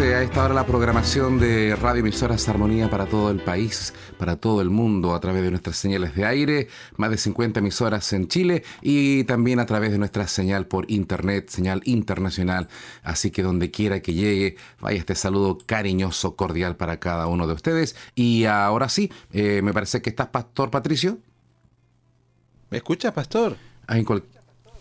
A esta hora la programación de Radio Emisoras Armonía para todo el país, para todo el mundo, a través de nuestras señales de aire, más de 50 emisoras en Chile y también a través de nuestra señal por internet, señal internacional. Así que donde quiera que llegue, vaya este saludo cariñoso, cordial para cada uno de ustedes. Y ahora sí, eh, me parece que estás, Pastor Patricio. ¿Me escucha, Pastor? Ah, en,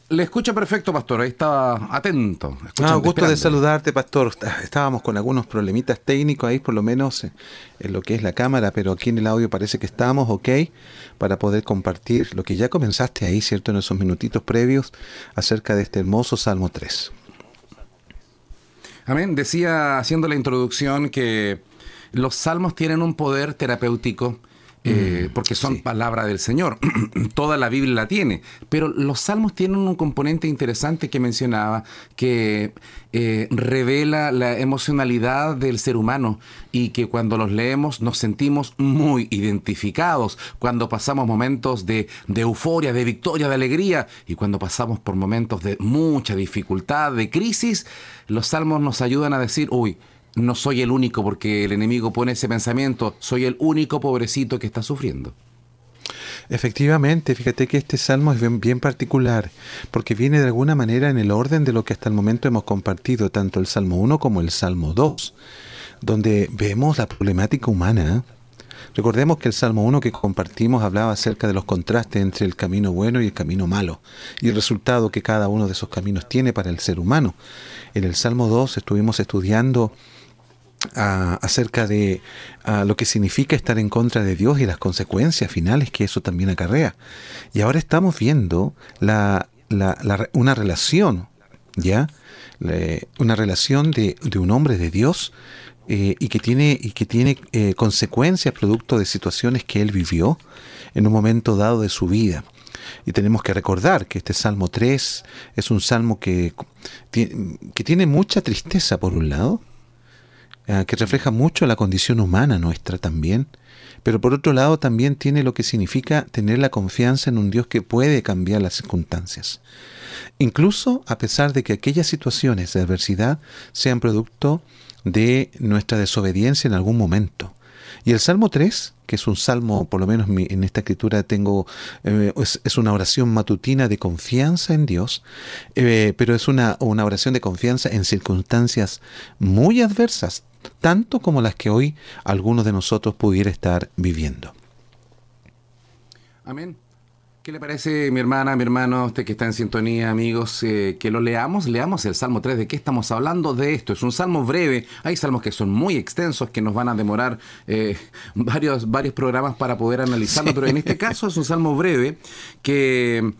le escucha perfecto, pastor. Ahí estaba atento. Ah, gusto de saludarte, pastor. Estábamos con algunos problemitas técnicos ahí, por lo menos en lo que es la cámara, pero aquí en el audio parece que estamos ok para poder compartir lo que ya comenzaste ahí, ¿cierto? En esos minutitos previos acerca de este hermoso Salmo 3. Amén. Decía, haciendo la introducción, que los salmos tienen un poder terapéutico eh, mm, porque son palabra del Señor. Toda la Biblia la tiene. Pero los salmos tienen un componente interesante que mencionaba, que eh, revela la emocionalidad del ser humano y que cuando los leemos nos sentimos muy identificados, cuando pasamos momentos de, de euforia, de victoria, de alegría y cuando pasamos por momentos de mucha dificultad, de crisis, los salmos nos ayudan a decir, uy, no soy el único porque el enemigo pone ese pensamiento, soy el único pobrecito que está sufriendo. Efectivamente, fíjate que este salmo es bien, particular, porque viene de alguna manera en el orden de lo que hasta el momento hemos compartido, tanto el Salmo 1 como el Salmo 2, donde vemos la problemática humana. Recordemos que el Salmo 1 que compartimos hablaba acerca de los contrastes entre el camino bueno y el camino malo, y el resultado que cada uno de esos caminos tiene para el ser humano. En el Salmo 2 estuvimos estudiando acerca de lo que significa estar en contra de Dios y las consecuencias finales que eso también acarrea. Y ahora estamos viendo una relación, ¿ya? una relación de, un hombre de Dios eh, y que tiene, y que tiene eh, consecuencias producto de situaciones que él vivió en un momento dado de su vida. Y tenemos que recordar que este Salmo 3 es un salmo que, que tiene mucha tristeza por un lado, que refleja mucho la condición humana nuestra también, pero por otro lado también tiene lo que significa tener la confianza en un Dios que puede cambiar las circunstancias. Incluso a pesar de que aquellas situaciones de adversidad sean producto de nuestra desobediencia en algún momento. Y el Salmo 3, que es un salmo, por lo menos en esta escritura tengo, eh, es, una oración matutina de confianza en Dios, eh, pero es una, una oración de confianza en circunstancias muy adversas, tanto como las que hoy algunos de nosotros pudiera estar viviendo. Amén. ¿Qué le parece, mi hermana, mi hermano, usted que está en sintonía, amigos, eh, que lo leamos? Leamos el Salmo 3. ¿De qué estamos hablando de esto? Es un salmo breve. Hay salmos que son muy extensos, que nos van a demorar eh, varios, varios programas para poder analizarlo, pero en este caso es un salmo breve que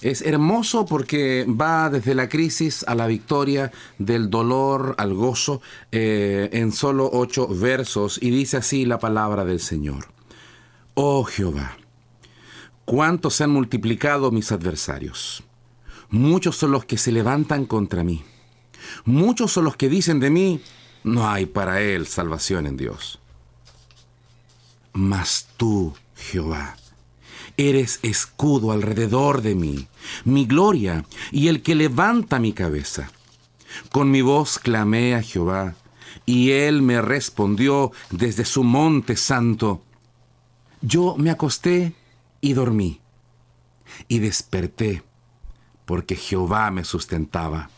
es hermoso porque va desde la crisis a la victoria, del dolor al gozo, eh, en solo ocho versos, y dice así la palabra del Señor. Oh Jehová, cuánto se han multiplicado mis adversarios. Muchos son los que se levantan contra mí. Muchos son los que dicen de mí, no hay para él salvación en Dios. Mas tú, Jehová, Eres escudo alrededor de mí, mi gloria y el que levanta mi cabeza. Con mi voz clamé a Jehová, y él me respondió desde su monte santo. Yo me acosté y dormí, y desperté, porque Jehová me sustentaba.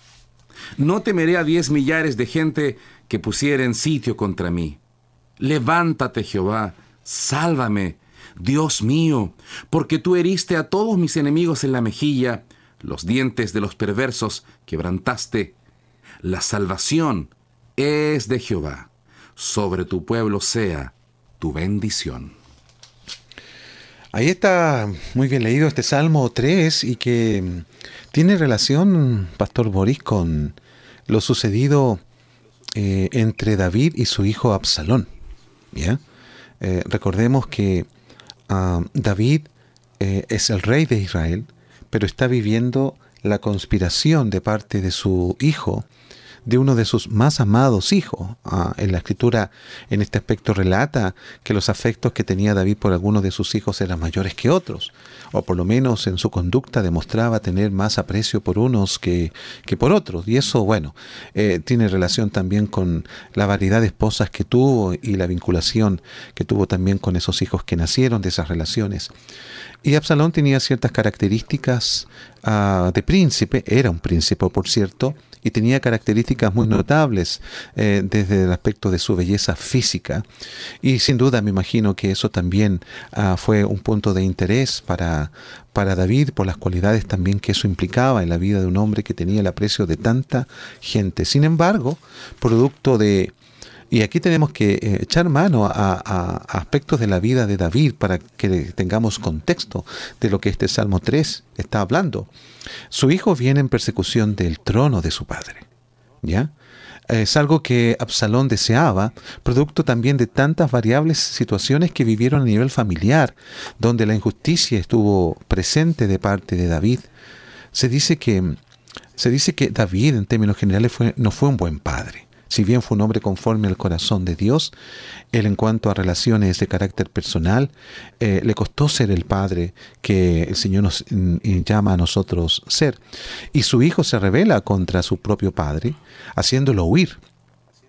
No temeré a diez millares de gente que pusieren sitio contra mí. Levántate, Jehová, sálvame Dios mío, porque tú heriste a todos mis enemigos en la mejilla, los dientes de los perversos quebrantaste. La salvación es de Jehová. Sobre tu pueblo sea tu bendición. Ahí está muy bien leído este Salmo 3 y que tiene relación, Pastor Boris, con lo sucedido eh, entre David y su hijo Absalón. Eh, recordemos que David eh, es el rey de Israel, pero está viviendo la conspiración de parte de su hijo, de uno de sus más amados hijos. Ah, en la escritura, en este aspecto, relata que los afectos que tenía David por algunos de sus hijos eran mayores que otros, o por lo menos en su conducta demostraba tener más aprecio por unos que, que por otros. Y eso, bueno, eh, tiene relación también con la variedad de esposas que tuvo y la vinculación que tuvo también con esos hijos que nacieron de esas relaciones. Y Absalón tenía ciertas características ah, de príncipe, era un príncipe por cierto, y tenía características muy notables eh, desde el aspecto de su belleza física. Y sin duda me imagino que eso también ah, fue un punto de interés para, para David por las cualidades también que eso implicaba en la vida de un hombre que tenía el aprecio de tanta gente. Sin embargo, producto de y aquí tenemos que eh, echar mano a, aspectos de la vida de David para que tengamos contexto de lo que este Salmo 3 está hablando. Su hijo viene en persecución del trono de su padre. ¿Ya? Es algo que Absalón deseaba, producto también de tantas variables situaciones que vivieron a nivel familiar, donde la injusticia estuvo presente de parte de David. Se dice que, se dice que David, en términos generales, no fue un buen padre. Si bien fue un hombre conforme al corazón de Dios, él en cuanto a relaciones de carácter personal, eh, le costó ser el padre que el Señor nos mm, llama a nosotros ser. Y su hijo se revela contra su propio padre, haciéndolo huir.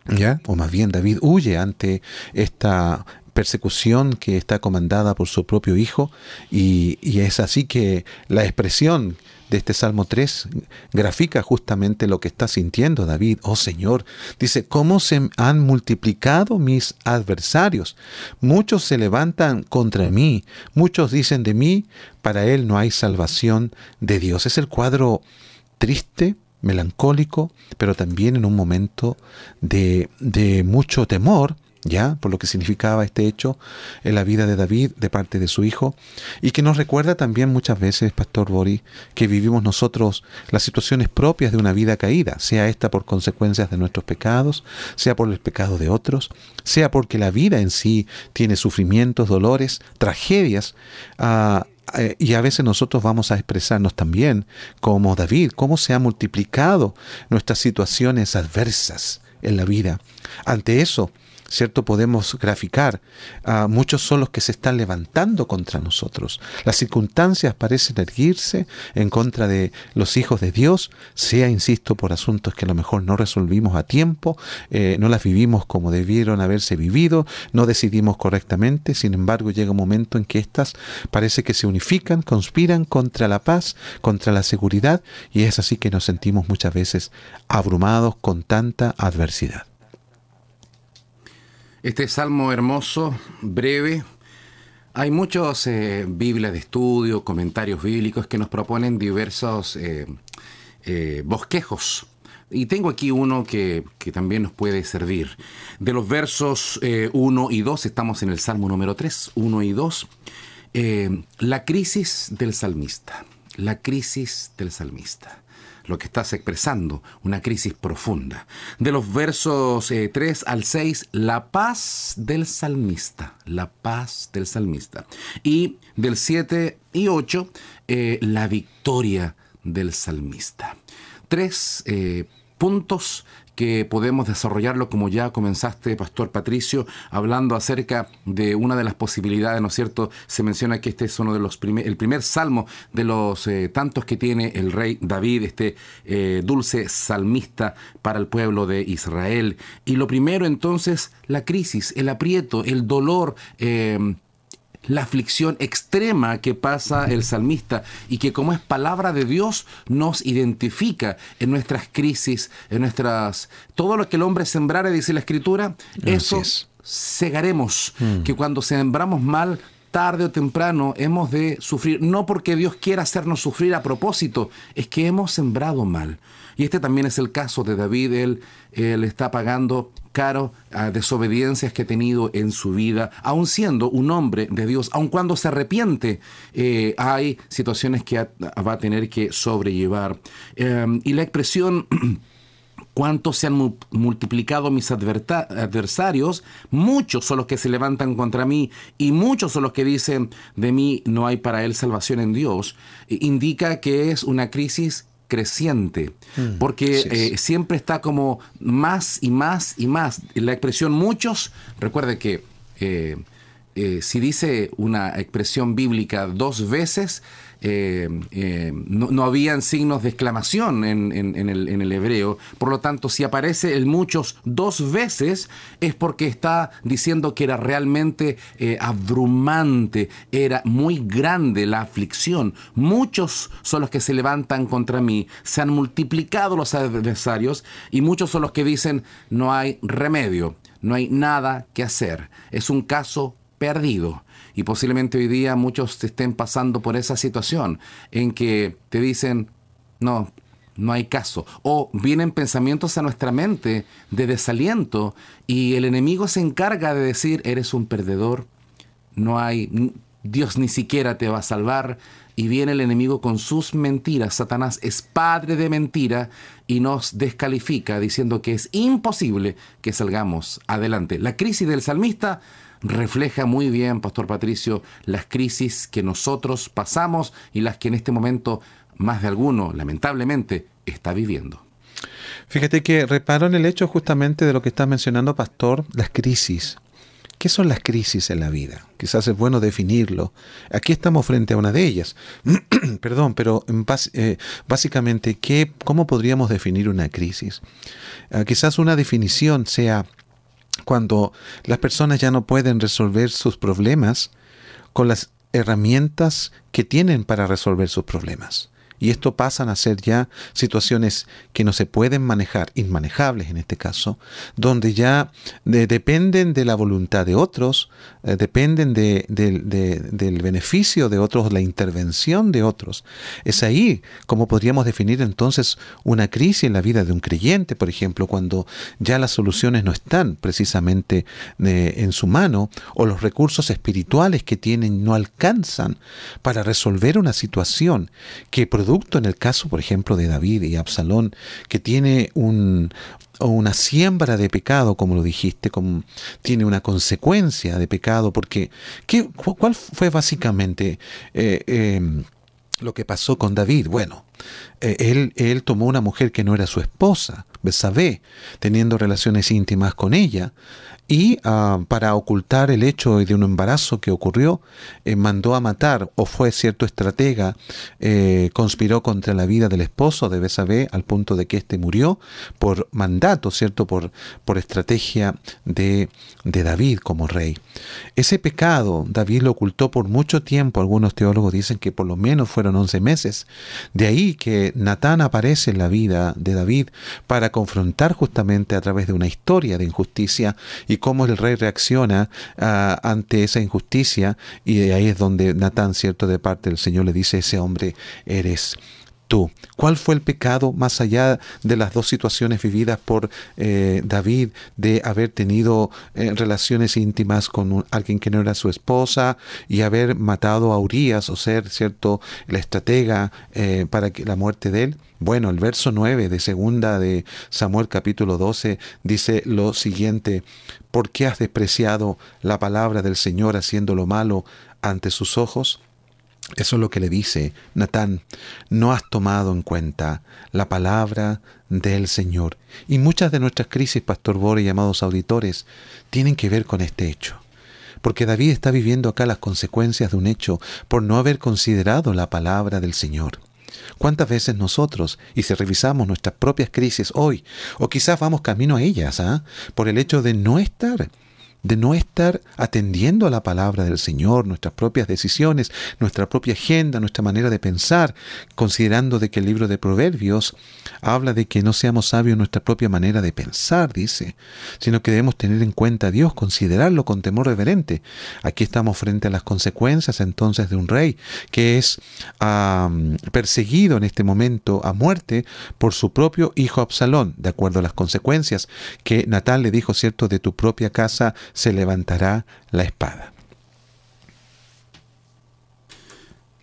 ¿Ya? O más bien David huye ante esta persecución que está comandada por su propio hijo y, y es así que la expresión de este Salmo 3 grafica justamente lo que está sintiendo David. Oh Señor, dice, ¿cómo se han multiplicado mis adversarios? Muchos se levantan contra mí, muchos dicen de mí, para él no hay salvación de Dios. Es el cuadro triste, melancólico, pero también en un momento de, de mucho temor, ya por lo que significaba este hecho en la vida de David de parte de su hijo y que nos recuerda también muchas veces, Pastor Boris, que vivimos nosotros las situaciones propias de una vida caída, sea esta por consecuencias de nuestros pecados, sea por el pecado de otros, sea porque la vida en sí tiene sufrimientos, dolores, tragedias, ah, eh, y a veces nosotros vamos a expresarnos también como David, cómo se han multiplicado nuestras situaciones adversas en la vida. Ante eso, ¿cierto? Podemos graficar. a muchos son los que se están levantando contra nosotros. Las circunstancias parecen erguirse en contra de los hijos de Dios, sea, insisto, por asuntos que a lo mejor no resolvimos a tiempo, eh, no las vivimos como debieron haberse vivido, no decidimos correctamente, sin embargo llega un momento en que éstas parece que se unifican, conspiran contra la paz, contra la seguridad, y es así que nos sentimos muchas veces abrumados con tanta adversidad. Este salmo hermoso, breve, hay muchos eh, Biblias de estudio, comentarios bíblicos que nos proponen diversos eh, eh, bosquejos. Y tengo aquí uno que, que, también nos puede servir. De los versos 1 y 2, estamos en el Salmo número 3, 1 y 2. la crisis del salmista. La crisis del salmista lo que estás expresando, una crisis profunda. De los versos 3 eh, al 6, la paz del salmista, la paz del salmista. Y del 7 y 8, eh, la victoria del salmista. Tres eh, puntos que podemos desarrollarlo como ya comenzaste, Pastor Patricio, hablando acerca de una de las posibilidades, ¿no es cierto? Se menciona que este es uno de los el primer salmo de los eh, tantos que tiene el rey David, este eh, dulce salmista para el pueblo de Israel. Y lo primero entonces, la crisis, el aprieto, el dolor. Eh, la aflicción extrema que pasa el salmista y que como es palabra de Dios nos identifica en nuestras crisis, en nuestras... Todo lo que el hombre sembrare, dice la escritura, eso segaremos, mm. que cuando sembramos mal, tarde o temprano hemos de sufrir, no porque Dios quiera hacernos sufrir a propósito, es que hemos sembrado mal. Y este también es el caso de David, él, él está pagando caro a desobediencias que ha tenido en su vida, aun siendo un hombre de Dios, aun cuando se arrepiente, eh, hay situaciones que va a tener que sobrellevar. Em, y la expresión cuánto se han multiplicado mis adversarios, muchos son los que se levantan contra mí y muchos son los que dicen de mí no hay para él salvación en Dios, indica que es una crisis creciente, mm, porque eh, siempre está como más y más y más. La expresión muchos, recuerde que eh, eh, si dice una expresión bíblica dos veces, eh, eh, no, habían signos de exclamación en, el, hebreo. Por lo tanto, si aparece el muchos dos veces, es porque está diciendo que era realmente eh, abrumante, era muy grande la aflicción. Muchos son los que se levantan contra mí, se han multiplicado los adversarios y muchos son los que dicen no hay remedio, no hay nada que hacer. Es un caso perdido. Y posiblemente hoy día muchos estén pasando por esa situación en que te dicen, no, no hay caso. O vienen pensamientos a nuestra mente de desaliento y el enemigo se encarga de decir, eres un perdedor, no hay, Dios ni siquiera te va a salvar. Y viene el enemigo con sus mentiras. Satanás es padre de mentira y nos descalifica diciendo que es imposible que salgamos adelante. La crisis del salmista refleja muy bien, Pastor Patricio, las crisis que nosotros pasamos y las que en este momento más de alguno, lamentablemente, está viviendo. Fíjate que reparo en el hecho justamente de lo que está mencionando, Pastor, las crisis. ¿Qué son las crisis en la vida? Quizás es bueno definirlo. Aquí estamos frente a una de ellas. Perdón, pero eh, básicamente, ¿qué, ¿cómo podríamos definir una crisis? Ah, quizás una definición sea cuando las personas ya no pueden resolver sus problemas con las herramientas que tienen para resolver sus problemas. Y esto pasan a ser ya situaciones que no se pueden manejar, inmanejables en este caso, donde ya dependen de la voluntad de otros, eh, dependen del beneficio de otros, la intervención de otros. Es ahí como podríamos definir entonces una crisis en la vida de un creyente, por ejemplo, cuando ya las soluciones no están precisamente eh, en su mano o los recursos espirituales que tienen no alcanzan para resolver una situación que producto en el caso, por ejemplo, de David y Absalón, que tiene un, una siembra de pecado, como lo dijiste, como, tiene una consecuencia de pecado, porque ¿qué, ¿cuál fue básicamente eh, em, lo que pasó con David? Bueno, eh, él, él tomó una mujer que no era su esposa, Besabé, teniendo relaciones íntimas con ella, y ah, para ocultar el hecho de un embarazo que ocurrió, eh, mandó a matar o fue cierto estratega, eh, conspiró contra la vida del esposo de Besabé al punto de que éste murió por mandato, cierto, por, por estrategia de, de David como rey. Ese pecado David lo ocultó por mucho tiempo, algunos teólogos dicen que por lo menos fueron 11 meses. De ahí que Natán aparece en la vida de David para confrontar justamente a través de una historia de injusticia y cómo el rey reacciona ah, ante esa injusticia y de ahí es donde Natán, cierto, de parte del Señor le dice, ese hombre eres ¿Cuál fue el pecado más allá de las dos situaciones vividas por eh, David de haber tenido eh, relaciones íntimas con alguien que no era su esposa y haber matado a Urias o ser, cierto, la estratega eh, para que, la muerte de él? Bueno, el verso 9 de segunda de Samuel capítulo 12 dice lo siguiente, ¿por qué has despreciado la palabra del Señor haciendo lo malo ante sus ojos? Eso es lo que le dice Natán, no has tomado en cuenta la palabra del Señor. Y muchas de nuestras crisis, Pastor Bore y amados auditores, tienen que ver con este hecho. Porque David está viviendo acá las consecuencias de un hecho por no haber considerado la palabra del Señor. ¿Cuántas veces nosotros, y si revisamos nuestras propias crisis hoy, o quizás vamos camino a ellas, ¿ah? por el hecho de no estar de no estar atendiendo a la palabra del Señor, nuestras propias decisiones, nuestra propia agenda, nuestra manera de pensar, considerando de que el libro de Proverbios habla de que no seamos sabios en nuestra propia manera de pensar, dice, sino que debemos tener en cuenta a Dios, considerarlo con temor reverente. Aquí estamos frente a las consecuencias entonces de un rey que es perseguido en este momento a muerte por su propio hijo Absalón, de acuerdo a las consecuencias que Natal le dijo, cierto, de tu propia casa se levantará la espada.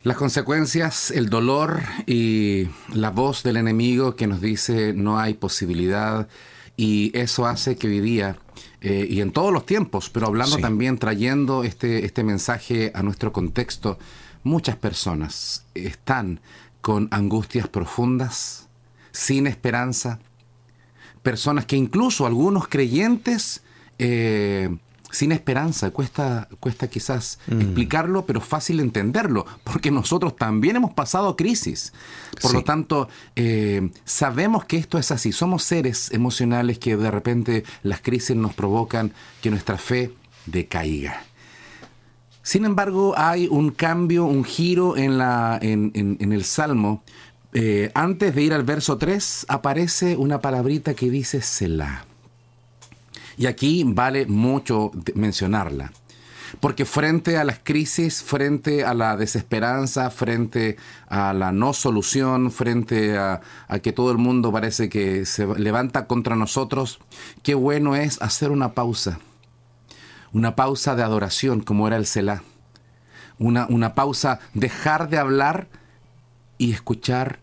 Las consecuencias, el dolor y la voz del enemigo que nos dice no hay posibilidad y eso hace que hoy día eh, y en todos los tiempos, pero hablando también, trayendo este, este mensaje a nuestro contexto, muchas personas están con angustias profundas, sin esperanza, personas que incluso algunos creyentes eh, sin esperanza, cuesta, cuesta quizás mm. explicarlo, pero fácil entenderlo, porque nosotros también hemos pasado crisis. Por lo tanto, eh, sabemos que esto es así. Somos seres emocionales que de repente las crisis nos provocan que nuestra fe decaiga. Sin embargo, hay un cambio, un giro en, la, en, el Salmo. Eh, antes de ir al verso 3, aparece una palabrita que dice Selah. Y aquí vale mucho mencionarla. Porque frente a las crisis, frente a la desesperanza, frente a la no solución, frente a, que todo el mundo parece que se levanta contra nosotros, qué bueno es hacer una pausa. Una pausa de adoración como era el Selah. Una, una pausa, dejar de hablar y escuchar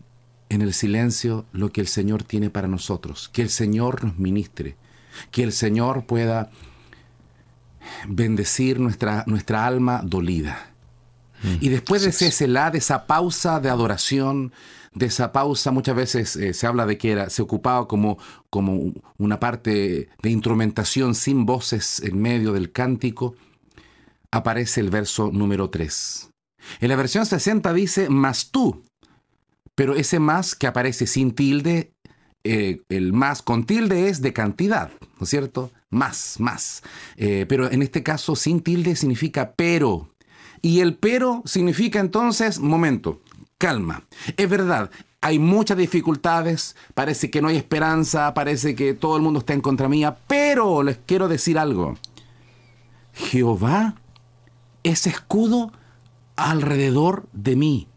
en el silencio lo que el Señor tiene para nosotros. Que el Señor nos ministre que el Señor pueda bendecir nuestra, nuestra alma dolida. Mm. y después de ese celá, de esa pausa de adoración, de esa pausa, muchas veces eh, se habla de que era, se ocupaba como, como una parte de instrumentación sin voces en medio del cántico, aparece el verso número 3. En la versión 60 dice, más tú, pero ese más que aparece sin tilde eh, el más con tilde es de cantidad, ¿no es cierto? Más, más. Eh, pero en este caso sin tilde significa pero. Y el pero significa entonces, momento, calma. Es verdad, hay muchas dificultades, parece que no hay esperanza, parece que todo el mundo está en contra mía, pero les quiero decir algo. Jehová es escudo alrededor de mí.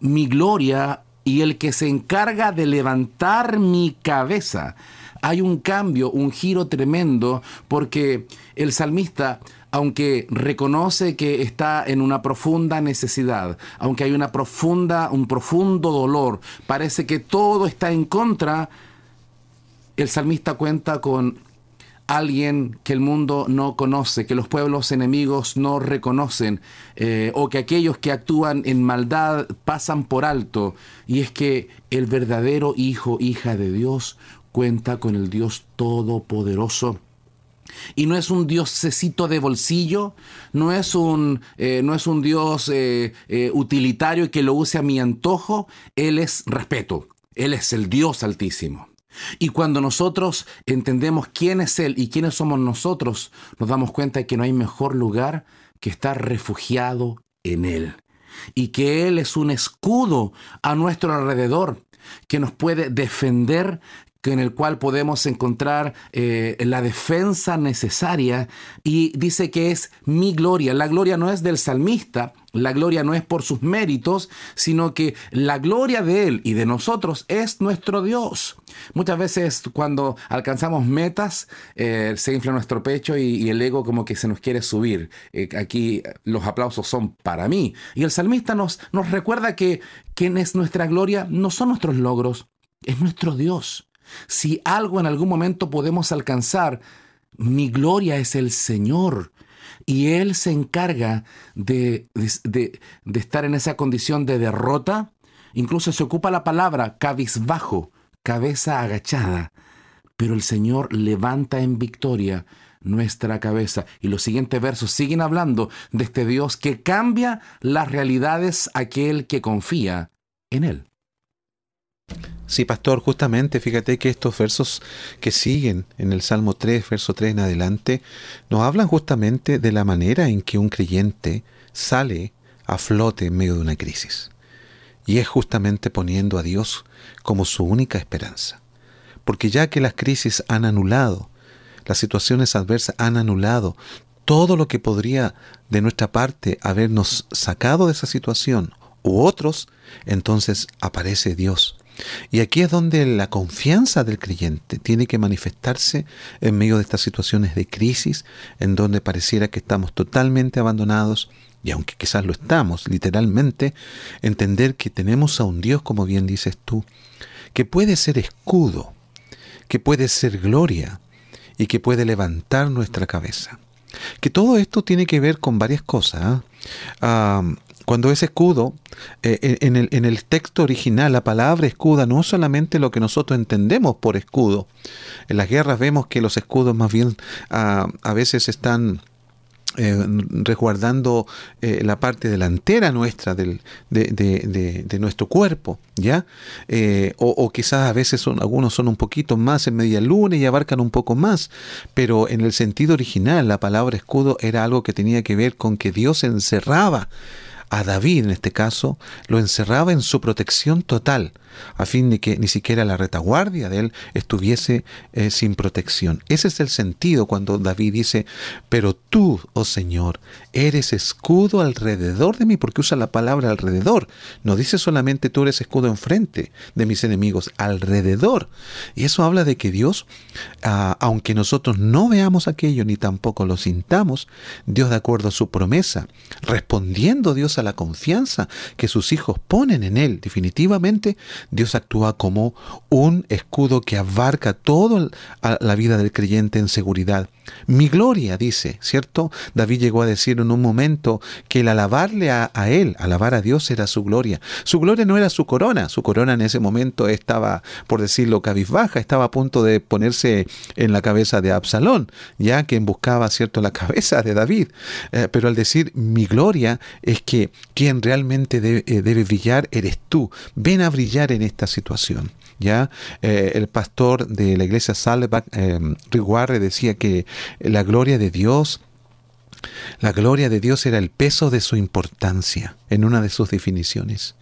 Mi gloria y el que se encarga de levantar mi cabeza. Hay un cambio, un giro tremendo, porque el salmista, aunque reconoce que está en una profunda necesidad, aunque hay una profunda, un profundo dolor, parece que todo está en contra, el salmista cuenta con alguien que el mundo no conoce, que los pueblos enemigos no reconocen, eh, o que aquellos que actúan en maldad pasan por alto, y es que el verdadero hijo, hija de Dios, cuenta con el Dios Todopoderoso. Y no es un diosecito de bolsillo, no es un, eh, no es un Dios eh, utilitario que lo use a mi antojo, Él es respeto, Él es el Dios altísimo. Y cuando nosotros entendemos quién es Él y quiénes somos nosotros, nos damos cuenta de que no hay mejor lugar que estar refugiado en Él. Y que Él es un escudo a nuestro alrededor que nos puede defender, en el cual podemos encontrar eh, la defensa necesaria y dice que es mi gloria. La gloria no es del salmista, la gloria no es por sus méritos, sino que la gloria de Él y de nosotros es nuestro Dios. Muchas veces cuando alcanzamos metas eh, se infla nuestro pecho y, el ego como que se nos quiere subir. Eh, aquí los aplausos son para mí. Y el salmista nos, nos recuerda que quien es nuestra gloria no son nuestros logros, es nuestro Dios. Si algo en algún momento podemos alcanzar, mi gloria es el Señor. Y Él se encarga de, de, estar en esa condición de derrota. Incluso se ocupa la palabra cabizbajo, cabeza agachada. Pero el Señor levanta en victoria nuestra cabeza. Y los siguientes versos siguen hablando de este Dios que cambia las realidades aquel que confía en Él. Sí, pastor, justamente fíjate que estos versos que siguen en el Salmo 3, verso 3 en adelante, nos hablan justamente de la manera en que un creyente sale a flote en medio de una crisis. Y es justamente poniendo a Dios como su única esperanza. Porque ya que las crisis han anulado, las situaciones adversas han anulado todo lo que podría de nuestra parte habernos sacado de esa situación u otros, entonces aparece Dios y aquí es donde la confianza del creyente tiene que manifestarse en medio de estas situaciones de crisis, en donde pareciera que estamos totalmente abandonados, y aunque quizás lo estamos literalmente, entender que tenemos a un Dios, como bien dices tú, que puede ser escudo, que puede ser gloria y que puede levantar nuestra cabeza. Que todo esto tiene que ver con varias cosas. ¿ah? Cuando es escudo, eh, en, el, en, el, texto original la palabra escuda no es solamente lo que nosotros entendemos por escudo. En las guerras vemos que los escudos más bien ah, a veces están eh, resguardando eh, la parte delantera nuestra del, de, nuestro cuerpo, ¿ya? Eh, o, quizás a veces son, algunos son un poquito más en media luna y abarcan un poco más, pero en el sentido original la palabra escudo era algo que tenía que ver con que Dios encerraba a David en este caso, lo encerraba en su protección total a fin de que ni siquiera la retaguardia de él estuviese eh, sin protección. Ese es el sentido cuando David dice, pero tú, oh Señor, eres escudo alrededor de mí, porque usa la palabra alrededor. No dice solamente tú eres escudo enfrente de mis enemigos, alrededor. Y eso habla de que Dios, ah, aunque nosotros no veamos aquello ni tampoco lo sintamos, Dios de acuerdo a su promesa, respondiendo Dios a la confianza que sus hijos ponen en Él, definitivamente Dios actúa como un escudo que abarca toda la vida del creyente en seguridad. Mi gloria, dice, ¿cierto? David llegó a decir en un momento que el alabarle a, él, alabar a Dios era su gloria. Su gloria no era su corona, su corona en ese momento estaba, por decirlo, cabizbaja, estaba a punto de ponerse en la cabeza de Absalón, ya quien buscaba, ¿cierto?, la cabeza de David. Eh, pero al decir mi gloria es que quien realmente debe, eh, debe brillar eres tú. Ven a brillar en esta situación. ¿ya? Eh, el pastor de la iglesia Salvak, eh, Riguarre, decía que la gloria de Dios, la gloria de Dios era el peso de su importancia en una de sus definiciones.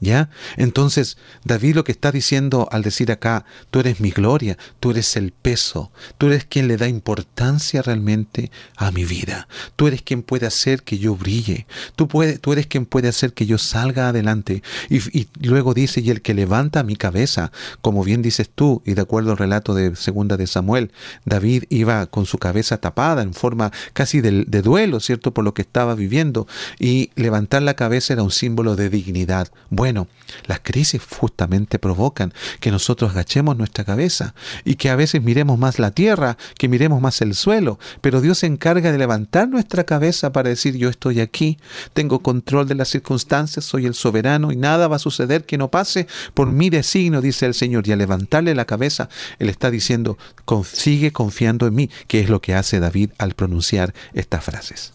¿Ya? Entonces, David lo que está diciendo al decir acá, tú eres mi gloria, tú eres el peso, tú eres quien le da importancia realmente a mi vida, tú eres quien puede hacer que yo brille, tú, puede, tú eres quien puede hacer que yo salga adelante. Y, luego dice, y el que levanta mi cabeza, como bien dices tú, y de acuerdo al relato de segunda de Samuel, David iba con su cabeza tapada en forma casi de, de duelo, ¿cierto? Por lo que estaba viviendo, y levantar la cabeza era un símbolo de dignidad. Bueno, las crisis justamente provocan que nosotros agachemos nuestra cabeza y que a veces miremos más la tierra, que miremos más el suelo, pero Dios se encarga de levantar nuestra cabeza para decir yo estoy aquí, tengo control de las circunstancias, soy el soberano y nada va a suceder que no pase por mi designio, dice el Señor. Y al levantarle la cabeza, Él está diciendo, sigue confiando en mí, que es lo que hace David al pronunciar estas frases.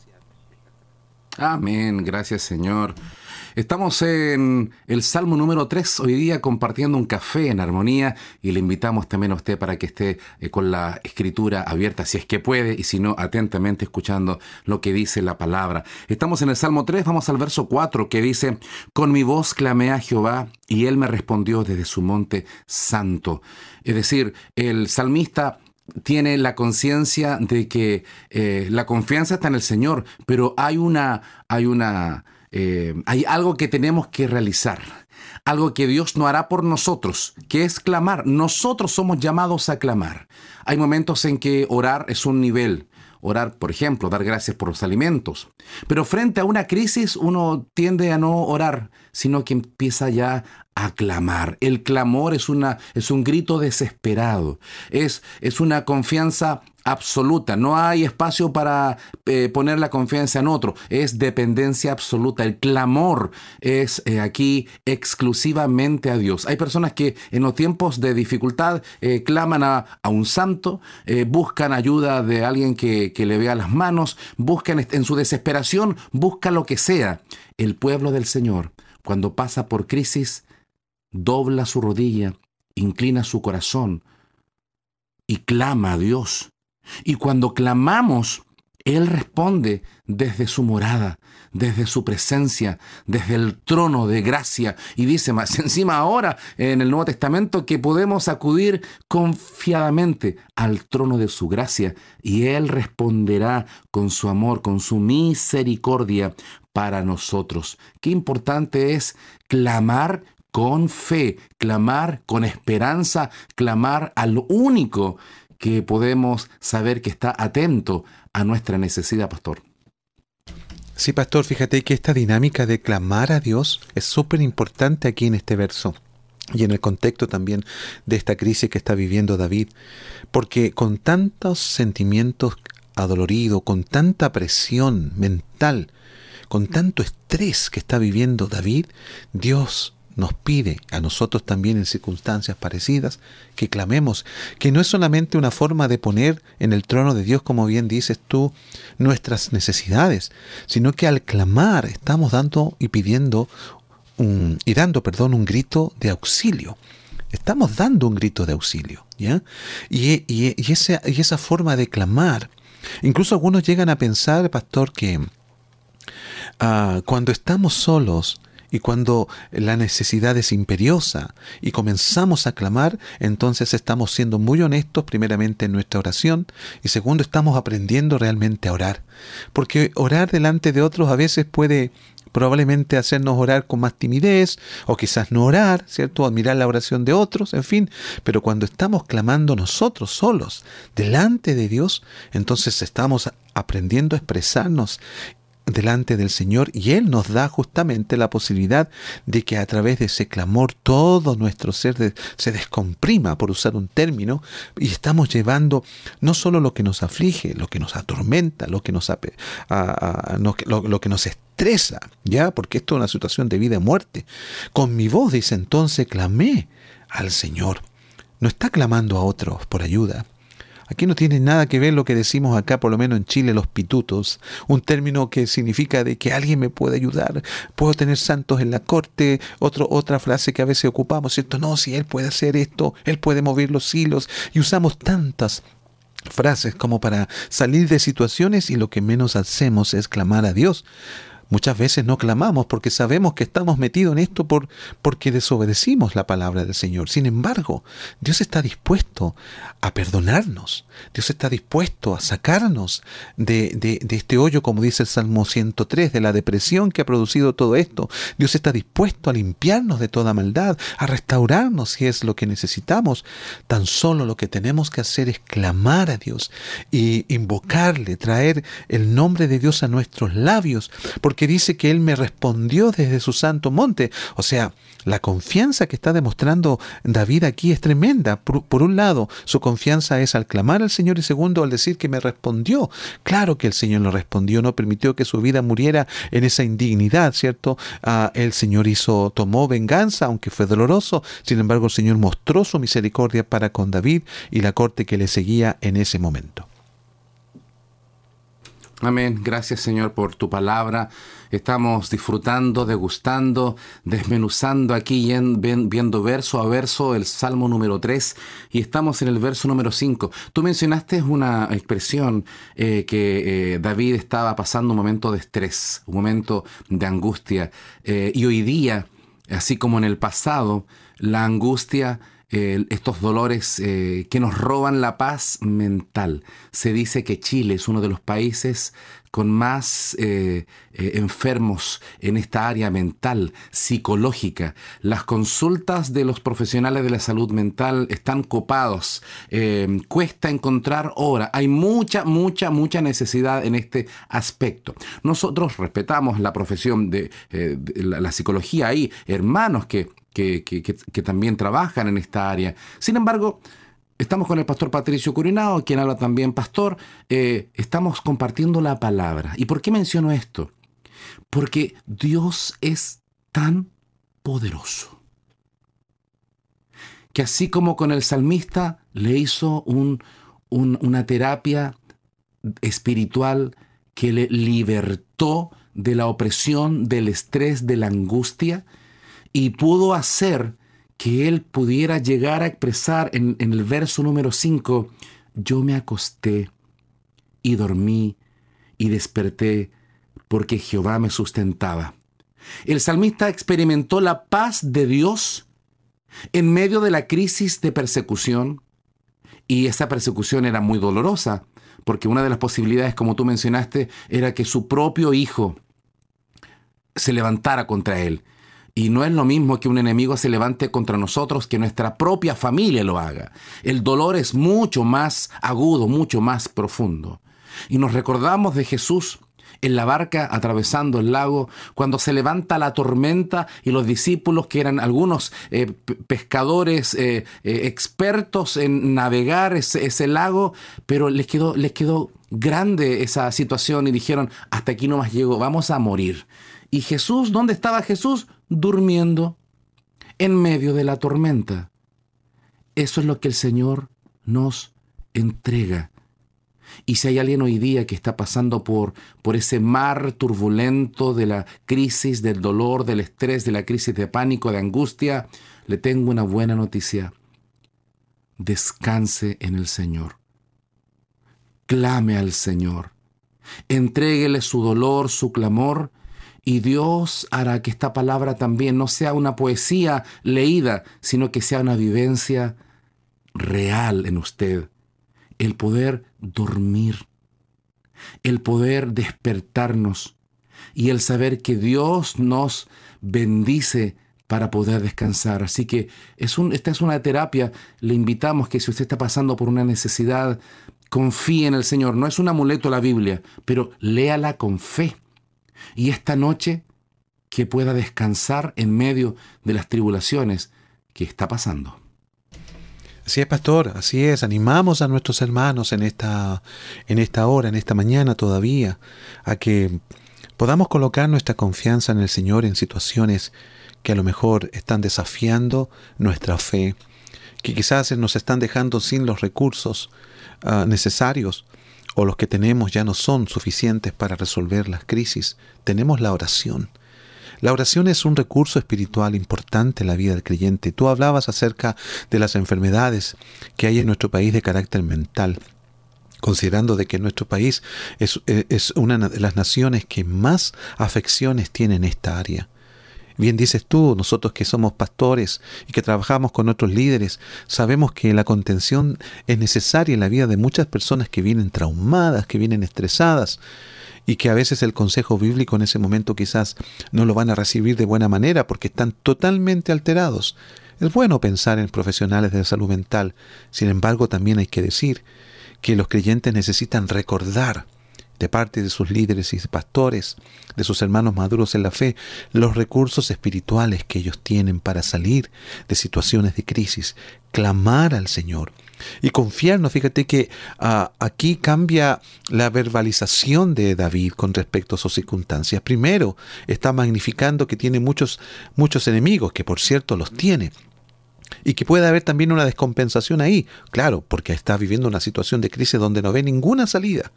Amén, gracias Señor. Estamos en el Salmo número 3 hoy día compartiendo un café en armonía y le invitamos también a usted para que esté eh, con la escritura abierta si es que puede y si no atentamente escuchando lo que dice la palabra. Estamos en el Salmo 3, vamos al verso 4 que dice, con mi voz clamé a Jehová y él me respondió desde su monte santo. Es decir, el salmista tiene la conciencia de que eh, la confianza está en el Señor, pero hay una, hay una eh, hay algo que tenemos que realizar, algo que Dios no hará por nosotros, que es clamar. Nosotros somos llamados a clamar. Hay momentos en que orar es un nivel. Orar, por ejemplo, dar gracias por los alimentos. Pero frente a una crisis uno tiende a no orar, sino que empieza ya a clamar. El clamor es, una, es un grito desesperado, es, es una confianza absoluta, no hay espacio para eh, poner la confianza en otro, es dependencia absoluta, el clamor es eh, aquí exclusivamente a Dios. Hay personas que en los tiempos de dificultad eh, claman a, un santo, buscan ayuda de alguien que, que le vea las manos, buscan en su desesperación, busca lo que sea. El pueblo del Señor, cuando pasa por crisis, dobla su rodilla, inclina su corazón y clama a Dios y cuando clamamos, Él responde desde su morada, desde su presencia, desde el trono de gracia. Y dice más encima ahora en el Nuevo Testamento que podemos acudir confiadamente al trono de su gracia y Él responderá con su amor, con su misericordia para nosotros. Qué importante es clamar con fe, clamar con esperanza, clamar al único que podemos saber que está atento a nuestra necesidad, pastor. Sí, pastor, fíjate que esta dinámica de clamar a Dios es súper importante aquí en este verso y en el contexto también de esta crisis que está viviendo David, porque con tantos sentimientos adoloridos, con tanta presión mental, con tanto estrés que está viviendo David, Dios nos pide a nosotros también en circunstancias parecidas que clamemos, que no es solamente una forma de poner en el trono de Dios, como bien dices tú, nuestras necesidades, sino que al clamar estamos dando y pidiendo y dando, perdón, un grito de auxilio. Estamos dando un grito de auxilio, ¿ya? Y, y, esa, y esa forma de clamar, incluso algunos llegan a pensar, pastor, que ah, cuando estamos solos, y cuando la necesidad es imperiosa y comenzamos a clamar, entonces estamos siendo muy honestos primeramente en nuestra oración y segundo estamos aprendiendo realmente a orar. Porque orar delante de otros a veces puede probablemente hacernos orar con más timidez o quizás no orar, ¿cierto? Admirar la oración de otros, en fin, pero cuando estamos clamando nosotros solos delante de Dios, entonces estamos aprendiendo a expresarnos delante del Señor y Él nos da justamente la posibilidad de que a través de ese clamor todo nuestro ser se descomprima, por usar un término, y estamos llevando no solo lo que nos aflige, lo que nos atormenta, lo que nos, lo, que nos estresa, ¿ya? Porque esto es una situación de vida y muerte. Con mi voz, dice entonces, clamé al Señor. No está clamando a otros por ayuda, Aquí no tiene nada que ver lo que decimos acá, por lo menos en Chile, los pitutos, un término que significa de que alguien me puede ayudar, puedo tener santos en la corte, otro, otra frase que a veces ocupamos, ¿cierto? No, si él puede hacer esto, él puede mover los hilos, y usamos tantas frases como para salir de situaciones y lo que menos hacemos es clamar a Dios. Muchas veces no clamamos porque sabemos que estamos metidos en esto por, porque desobedecimos la palabra del Señor. Sin embargo, Dios está dispuesto a perdonarnos. Dios está dispuesto a sacarnos de, de, este hoyo, como dice el Salmo 103, de la depresión que ha producido todo esto. Dios está dispuesto a limpiarnos de toda maldad, a restaurarnos si es lo que necesitamos. Tan solo lo que tenemos que hacer es clamar a Dios y invocarle, traer el nombre de Dios a nuestros labios, dice que Él me respondió desde su santo monte. O sea, la confianza que está demostrando David aquí es tremenda. Por, un lado, su confianza es al clamar al Señor y segundo, al decir que me respondió. Claro que el Señor lo respondió, no permitió que su vida muriera en esa indignidad, ¿cierto? Ah, el Señor hizo, tomó venganza, aunque fue doloroso. Sin embargo, el Señor mostró su misericordia para con David y la corte que le seguía en ese momento. Amén. Gracias Señor por tu palabra. Estamos disfrutando, degustando, desmenuzando aquí, viendo verso a verso el Salmo número 3 y estamos en el verso número 5. Tú mencionaste una expresión eh, que eh, David estaba pasando un momento de estrés, un momento de angustia. Eh, y hoy día, así como en el pasado, la angustia estos dolores eh, que nos roban la paz mental. Se dice que Chile es uno de los países con más eh, eh, enfermos en esta área mental, psicológica. Las consultas de los profesionales de la salud mental están copados. cuesta encontrar hora. Hay mucha, mucha, mucha necesidad en este aspecto. Nosotros respetamos la profesión de, la psicología. Hay hermanos que que, también trabajan en esta área. Sin embargo, estamos con el pastor Patricio Curinao, quien habla también pastor. Eh, estamos compartiendo la palabra. ¿Y por qué menciono esto? Porque Dios es tan poderoso que así como con el salmista le hizo una terapia espiritual que le libertó de la opresión, del estrés, de la angustia, y pudo hacer que él pudiera llegar a expresar en, el verso número 5, yo me acosté y dormí y desperté porque Jehová me sustentaba. El salmista experimentó la paz de Dios en medio de la crisis de persecución y esa persecución era muy dolorosa porque una de las posibilidades, como tú mencionaste, era que su propio hijo se levantara contra él y no es lo mismo que un enemigo se levante contra nosotros que nuestra propia familia lo haga. El dolor es mucho más agudo, mucho más profundo. Y nos recordamos de Jesús en la barca atravesando el lago, cuando se levanta la tormenta y los discípulos, que eran algunos eh, pescadores eh, eh, expertos en navegar ese, ese, lago, pero les quedó, les quedó grande esa situación y dijeron, hasta aquí no más llego, vamos a morir. ¿Y Jesús, dónde estaba Jesús? Durmiendo en medio de la tormenta. Eso es lo que el Señor nos entrega. Y si hay alguien hoy día que está pasando por, por ese mar turbulento de la crisis, del dolor, del estrés, de la crisis de pánico, de angustia, le tengo una buena noticia. Descanse en el Señor. Clame al Señor. Entréguele su dolor, su clamor, y Dios hará que esta palabra también no sea una poesía leída, sino que sea una vivencia real en usted el poder dormir, el poder despertarnos y el saber que Dios nos bendice para poder descansar. Así que es un, esta es una terapia. Le invitamos que si usted está pasando por una necesidad, confíe en el Señor. No es un amuleto la Biblia, pero léala con fe. Y esta noche que pueda descansar en medio de las tribulaciones que está pasando. Así es, pastor, así es. Animamos a nuestros hermanos en esta, en esta hora, en esta mañana todavía, a que podamos colocar nuestra confianza en el Señor en situaciones que a lo mejor están desafiando nuestra fe, que quizás nos están dejando sin los recursos uh, necesarios o los que tenemos ya no son suficientes para resolver las crisis. Tenemos la oración. La oración es un recurso espiritual importante en la vida del creyente. Tú hablabas acerca de las enfermedades que hay en nuestro país de carácter mental considerando de que nuestro país es, es, una de las naciones que más afecciones tiene en esta área. Bien dices tú, nosotros que somos pastores y que trabajamos con otros líderes, sabemos que la contención es necesaria en la vida de muchas personas que vienen traumadas, que vienen estresadas, y que a veces el consejo bíblico en ese momento quizás no lo van a recibir de buena manera porque están totalmente alterados. Es bueno pensar en profesionales de salud mental, sin embargo también hay que decir que los creyentes necesitan recordar de parte de sus líderes y pastores, de sus hermanos maduros en la fe, los recursos espirituales que ellos tienen para salir de situaciones de crisis, clamar al Señor, y confiarnos, fíjate que ah, aquí cambia la verbalización de David con respecto a sus circunstancias. Primero, está magnificando que tiene muchos, muchos enemigos, que por cierto los tiene. Y que puede haber también una descompensación ahí, claro, porque está viviendo una situación de crisis donde no ve ninguna salida.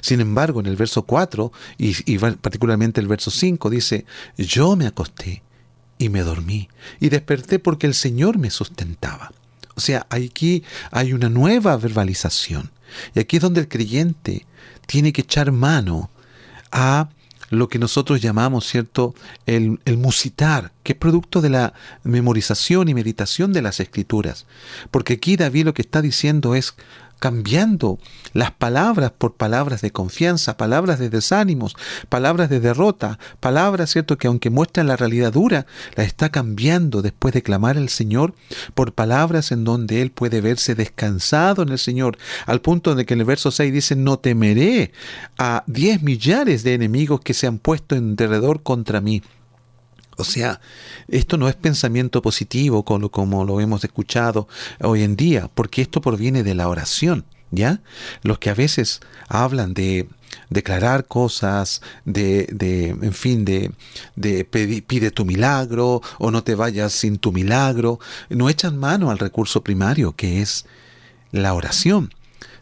Sin embargo, en el verso 4 y, y particularmente el verso 5 dice, yo me acosté y me dormí y desperté porque el Señor me sustentaba. O sea, aquí hay una nueva verbalización. Y aquí es donde el creyente tiene que echar mano a lo que nosotros llamamos, ¿cierto?, el, el, musitar, que es producto de la memorización y meditación de las escrituras. Porque aquí David lo que está diciendo es, cambiando las palabras por palabras de confianza, palabras de desánimos, palabras de derrota, palabras, ¿cierto?, que aunque muestran la realidad dura, la está cambiando después de clamar al Señor por palabras en donde Él puede verse descansado en el Señor, al punto de que en el verso 6 dice, no temeré a diez millares de enemigos que se han puesto en derredor contra mí. O sea, esto no es pensamiento positivo como, lo hemos escuchado hoy en día, porque esto proviene de la oración, ¿ya? Los que a veces hablan de declarar cosas, de, de en fin, de, de pide tu milagro o no te vayas sin tu milagro, no echan mano al recurso primario que es la oración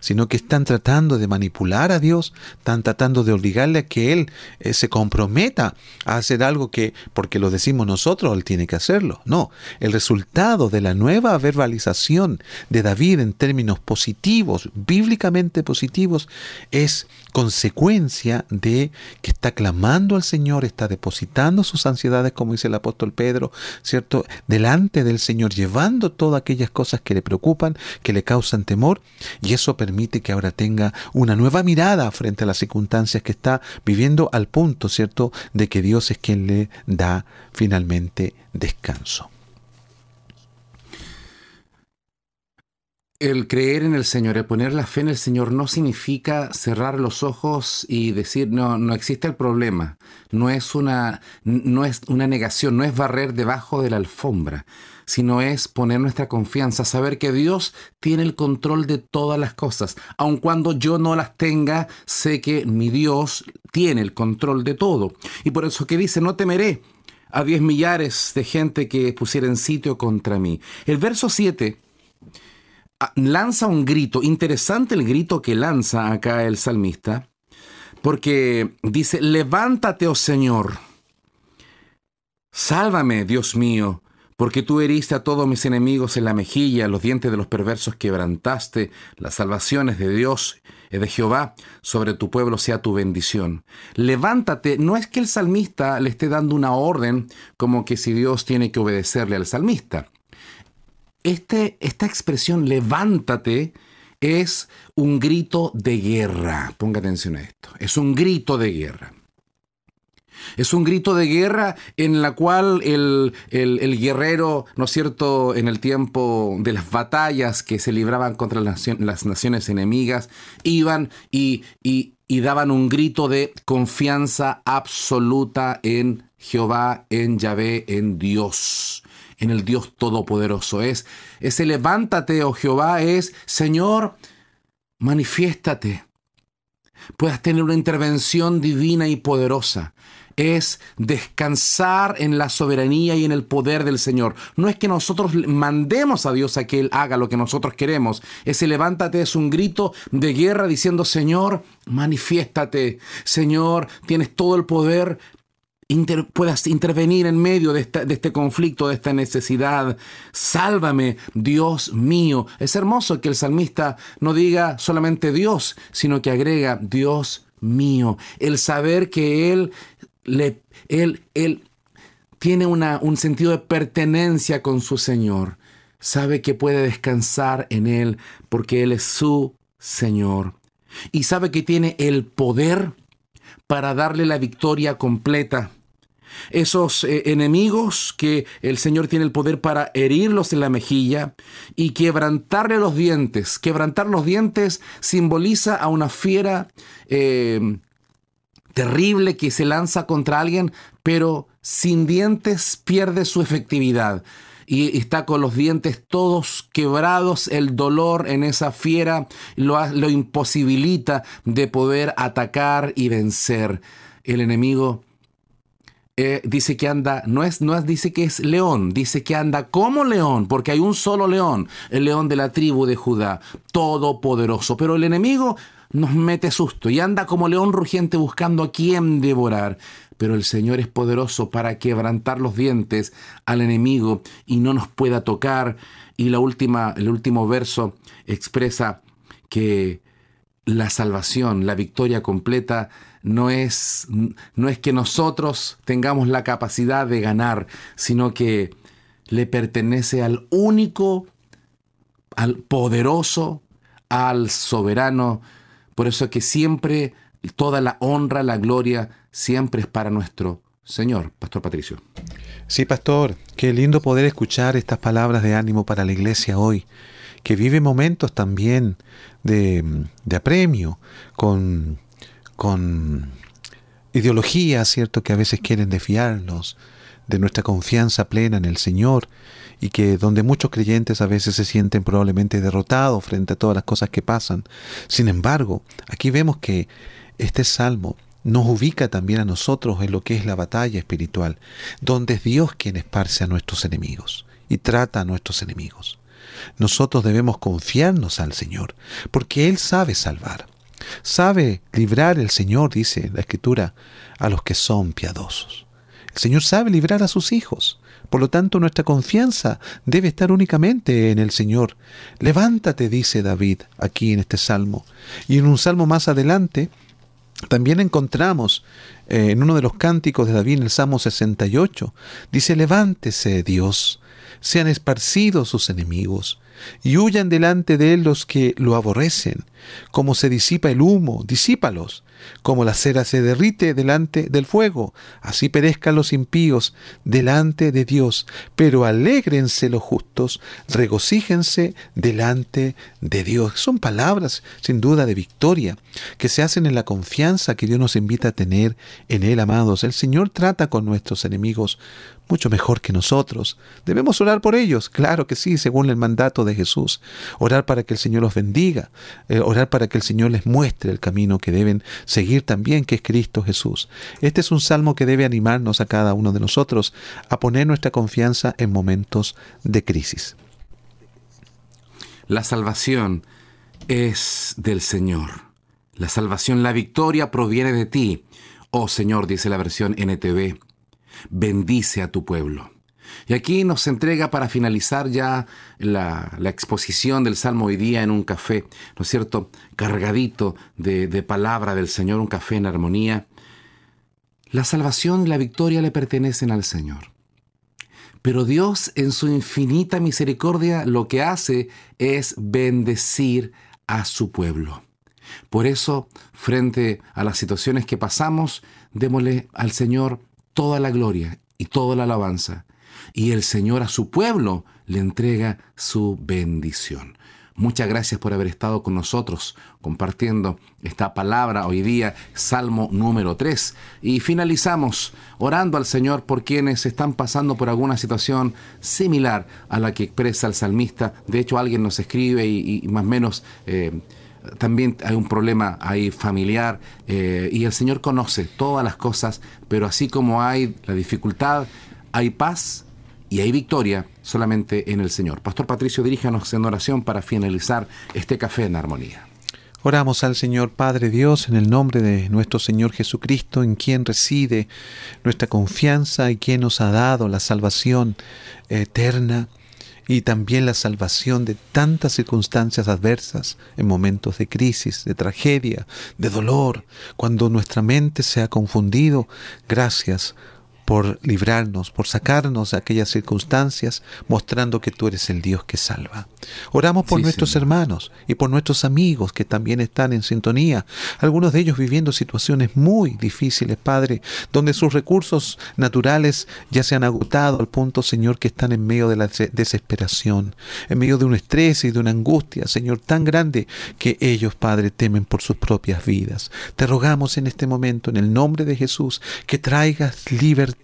sino que están tratando de manipular a Dios, están tratando de obligarle a que Él eh, se comprometa a hacer algo que, porque lo decimos nosotros, Él tiene que hacerlo. No, el resultado de la nueva verbalización de David en términos positivos, bíblicamente positivos, es consecuencia de que está clamando al Señor, está depositando sus ansiedades, como dice el apóstol Pedro, ¿cierto? Delante del Señor, llevando todas aquellas cosas que le preocupan, que le causan temor, y eso permite permite que ahora tenga una nueva mirada frente a las circunstancias que está viviendo al punto, ¿cierto?, de que Dios es quien le da finalmente descanso. el creer en el Señor, el poner la fe en el Señor no significa cerrar los ojos y decir no, no existe el problema. No es una, no es una negación, no es barrer debajo de la alfombra, sino es poner nuestra confianza, saber que Dios tiene el control de todas las cosas. Aun cuando yo no las tenga, sé que mi Dios tiene el control de todo. Y por eso que dice, no temeré a diez millares de gente que pusiera sitio contra mí. El verso 7 Ah, lanza un grito, interesante el grito que lanza acá el salmista, porque dice, levántate, oh Señor, sálvame, Dios mío, porque tú heriste a todos mis enemigos en la mejilla, los dientes de los perversos quebrantaste, las salvaciones de Dios, y de Jehová, sobre tu pueblo sea tu bendición. Levántate, no es que el salmista le esté dando una orden como que si Dios tiene que obedecerle al salmista. Este, esta expresión levántate es un grito de guerra. Ponga atención a esto. Es un grito de guerra. Es un grito de guerra en la cual el, guerrero, ¿no es cierto?, en el tiempo de las batallas que se libraban contra las, naciones enemigas, iban y, y daban un grito de confianza absoluta en Jehová, en Yahvé, en Dios en el Dios Todopoderoso. Es ese levántate, oh Jehová, es Señor, manifiéstate. Puedas tener una intervención divina y poderosa. Es descansar en la soberanía y en el poder del Señor. No es que nosotros mandemos a Dios a que Él haga lo que nosotros queremos. Ese levántate es un grito de guerra diciendo, Señor, manifiéstate. Señor, tienes todo el poder, puedas intervenir en medio de, de, este conflicto, de esta necesidad. Sálvame, Dios mío. Es hermoso que el salmista no diga solamente Dios, sino que agrega Dios mío. El saber que Él, le, él, él tiene una, un sentido de pertenencia con su Señor. Sabe que puede descansar en Él porque Él es su Señor. Y sabe que tiene el poder para darle la victoria completa esos eh, enemigos que el Señor tiene el poder para herirlos en la mejilla y quebrantarle los dientes. Quebrantar los dientes simboliza a una fiera eh, terrible que se lanza contra alguien, pero sin dientes pierde su efectividad y está con los dientes todos quebrados, el dolor en esa fiera lo, lo, imposibilita de poder atacar y vencer. El enemigo eh, dice que anda, no es, no es, dice que es león, dice que anda como león, porque hay un solo león, el león de la tribu de Judá, todopoderoso. Pero el enemigo nos mete susto y anda como león rugiente buscando a quien devorar. Pero el Señor es poderoso para quebrantar los dientes al enemigo y no nos pueda tocar. Y la última, el último verso expresa que la salvación, la victoria completa, no es, no es que nosotros tengamos la capacidad de ganar, sino que le pertenece al único, al poderoso, al soberano. Por eso que siempre toda la honra, la gloria, siempre es para nuestro Señor, Pastor Patricio. Sí, Pastor, qué lindo poder escuchar estas palabras de ánimo para la iglesia hoy que vive momentos también de, apremio, con, con ideologías, ¿cierto?, que a veces quieren desfiarnos de nuestra confianza plena en el Señor y que donde muchos creyentes a veces se sienten probablemente derrotados frente a todas las cosas que pasan. Sin embargo, aquí vemos que este salmo nos ubica también a nosotros en lo que es la batalla espiritual, donde es Dios quien esparce a nuestros enemigos y trata a nuestros enemigos. Nosotros debemos confiarnos al Señor, porque Él sabe salvar. Sabe librar el Señor, dice la Escritura, a los que son piadosos. El Señor sabe librar a sus hijos. Por lo tanto, nuestra confianza debe estar únicamente en el Señor. Levántate, dice David aquí en este salmo. Y en un salmo más adelante, también encontramos eh, en uno de los cánticos de David, en el Salmo 68, dice, levántese Dios, sean esparcidos sus enemigos, y huyan delante de él los que lo aborrecen. Como se disipa el humo, disípalos, como la cera se derrite delante del fuego, así perezcan los impíos delante de Dios, pero alégrense los justos, regocíjense delante de Dios. Son palabras sin duda de victoria, que se hacen en la confianza que Dios nos invita a tener en Él, amados. El Señor trata con nuestros enemigos mucho mejor que nosotros. Debemos orar por ellos, claro que sí, según el mandato de Jesús. Orar para que el Señor los bendiga, eh, orar para que el Señor les muestre el camino que deben seguir también, que es Cristo Jesús. Este es un salmo que debe animarnos a cada uno de nosotros a poner nuestra confianza en momentos de crisis. La salvación es del Señor. La salvación, la victoria proviene de ti. Oh Señor, dice la versión NTV bendice a tu pueblo. Y aquí nos entrega para finalizar ya la, exposición del Salmo hoy día en un café, ¿no es cierto? Cargadito de, de palabra del Señor, un café en armonía. La salvación y la victoria le pertenecen al Señor. Pero Dios en su infinita misericordia lo que hace es bendecir a su pueblo. Por eso, frente a las situaciones que pasamos, démosle al Señor toda la gloria y toda la alabanza, y el Señor a su pueblo le entrega su bendición. Muchas gracias por haber estado con nosotros compartiendo esta palabra hoy día, Salmo número 3. Y finalizamos orando al Señor por quienes están pasando por alguna situación similar a la que expresa el salmista. De hecho, alguien nos escribe y, más o menos... Eh, también hay un problema ahí familiar eh, y el Señor conoce todas las cosas, pero así como hay la dificultad, hay paz y hay victoria solamente en el Señor. Pastor Patricio, diríjanos en oración para finalizar este café en armonía. Oramos al Señor Padre Dios en el nombre de nuestro Señor Jesucristo, en quien reside nuestra confianza y quien nos ha dado la salvación eterna y también la salvación de tantas circunstancias adversas en momentos de crisis, de tragedia, de dolor, cuando nuestra mente se ha confundido. Gracias por librarnos, por sacarnos de aquellas circunstancias, mostrando que tú eres el Dios que salva. Oramos por nuestros hermanos y por nuestros amigos que también están en sintonía, algunos de ellos viviendo situaciones muy difíciles, Padre, donde sus recursos naturales ya se han agotado al punto, Señor, que están en medio de la desesperación, en medio de un estrés y de una angustia, Señor, tan grande que ellos, Padre, temen por sus propias vidas. Te rogamos en este momento, en el nombre de Jesús, que traigas libertad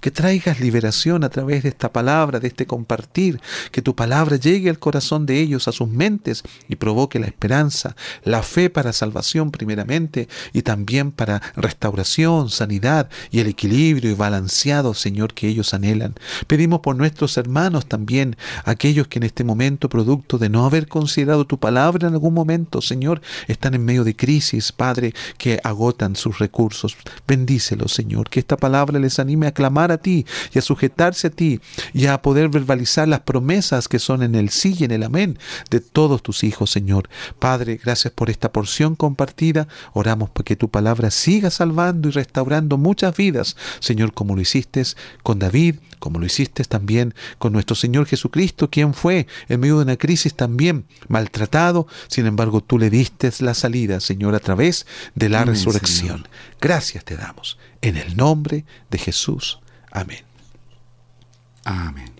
que traigas liberación a través de esta palabra, de este compartir, que tu palabra llegue al corazón de ellos, a sus mentes y provoque la esperanza, la fe para salvación primeramente y también para restauración, sanidad y el equilibrio y balanceado, Señor, que ellos anhelan. Pedimos por nuestros hermanos también, aquellos que en este momento, producto de no haber considerado tu palabra en algún momento, Señor, están en medio de crisis, Padre, que agotan sus recursos. Bendícelos, Señor, que esta palabra les anime a clamar a ti y a sujetarse a ti y a poder verbalizar las promesas que son en el sí y en el amén de todos tus hijos, Señor. Padre, gracias por esta porción compartida. Oramos para que tu palabra siga salvando y restaurando muchas vidas, Señor, como lo hiciste con David, como lo hiciste también con nuestro Señor Jesucristo, quien fue en medio de una crisis también maltratado, sin embargo tú le diste la salida, Señor, a través de la resurrección. Gracias te damos. En el nombre de Jesús. Amén. Amén.